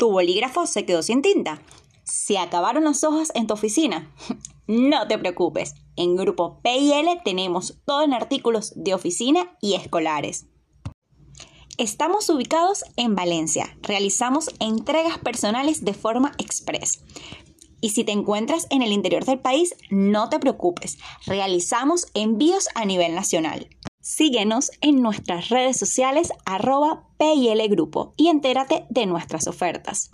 ¿Tu bolígrafo se quedó sin tinta? ¿Se acabaron las hojas en tu oficina? No te preocupes, en Grupo PIL tenemos todo en artículos de oficina y escolares. Estamos ubicados en Valencia. Realizamos entregas personales de forma express. Y si te encuentras en el interior del país, no te preocupes. Realizamos envíos a nivel nacional. Síguenos en nuestras redes sociales arroba Grupo y entérate de nuestras ofertas.